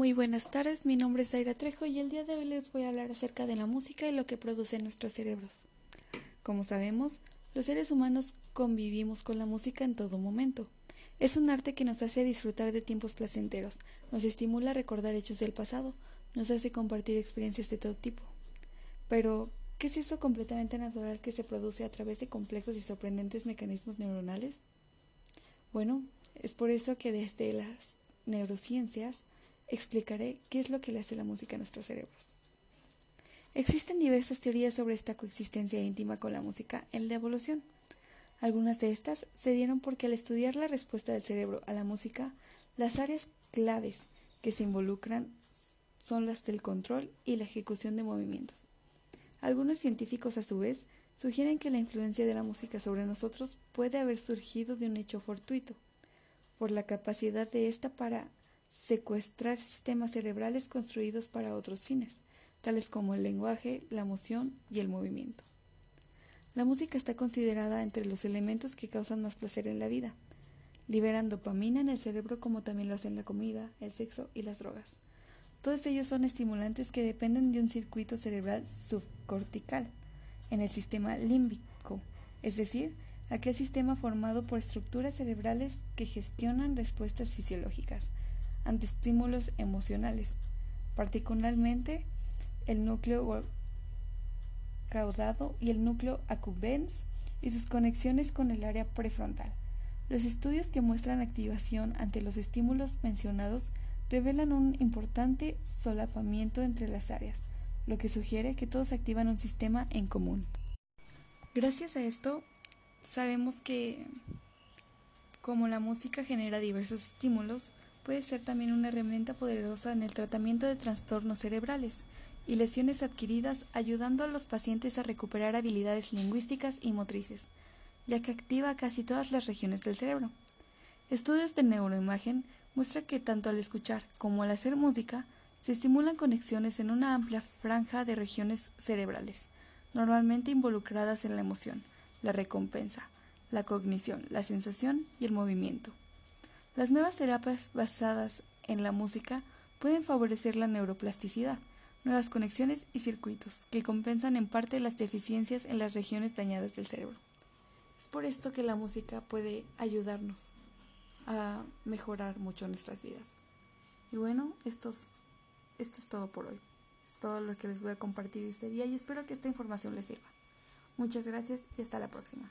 Muy buenas tardes, mi nombre es Zaira Trejo y el día de hoy les voy a hablar acerca de la música y lo que produce en nuestros cerebros. Como sabemos, los seres humanos convivimos con la música en todo momento. Es un arte que nos hace disfrutar de tiempos placenteros, nos estimula a recordar hechos del pasado, nos hace compartir experiencias de todo tipo. Pero, ¿qué es eso completamente natural que se produce a través de complejos y sorprendentes mecanismos neuronales? Bueno, es por eso que desde las neurociencias explicaré qué es lo que le hace la música a nuestros cerebros. Existen diversas teorías sobre esta coexistencia íntima con la música en la evolución. Algunas de estas se dieron porque al estudiar la respuesta del cerebro a la música, las áreas claves que se involucran son las del control y la ejecución de movimientos. Algunos científicos, a su vez, sugieren que la influencia de la música sobre nosotros puede haber surgido de un hecho fortuito, por la capacidad de ésta para secuestrar sistemas cerebrales construidos para otros fines, tales como el lenguaje, la emoción y el movimiento. La música está considerada entre los elementos que causan más placer en la vida. Liberan dopamina en el cerebro como también lo hacen la comida, el sexo y las drogas. Todos ellos son estimulantes que dependen de un circuito cerebral subcortical en el sistema límbico, es decir, aquel sistema formado por estructuras cerebrales que gestionan respuestas fisiológicas, ante estímulos emocionales, particularmente el núcleo caudado y el núcleo accumbens y sus conexiones con el área prefrontal. Los estudios que muestran activación ante los estímulos mencionados revelan un importante solapamiento entre las áreas, lo que sugiere que todos activan un sistema en común. Gracias a esto, sabemos que como la música genera diversos estímulos, puede ser también una herramienta poderosa en el tratamiento de trastornos cerebrales y lesiones adquiridas, ayudando a los pacientes a recuperar habilidades lingüísticas y motrices, ya que activa casi todas las regiones del cerebro. Estudios de neuroimagen muestran que tanto al escuchar como al hacer música se estimulan conexiones en una amplia franja de regiones cerebrales, normalmente involucradas en la emoción, la recompensa, la cognición, la sensación y el movimiento. Las nuevas terapias basadas en la música pueden favorecer la neuroplasticidad, nuevas conexiones y circuitos que compensan en parte las deficiencias en las regiones dañadas del cerebro. Es por esto que la música puede ayudarnos a mejorar mucho nuestras vidas. Y bueno, esto es, todo por hoy. Es todo lo que les voy a compartir este día y espero que esta información les sirva. Muchas gracias y hasta la próxima.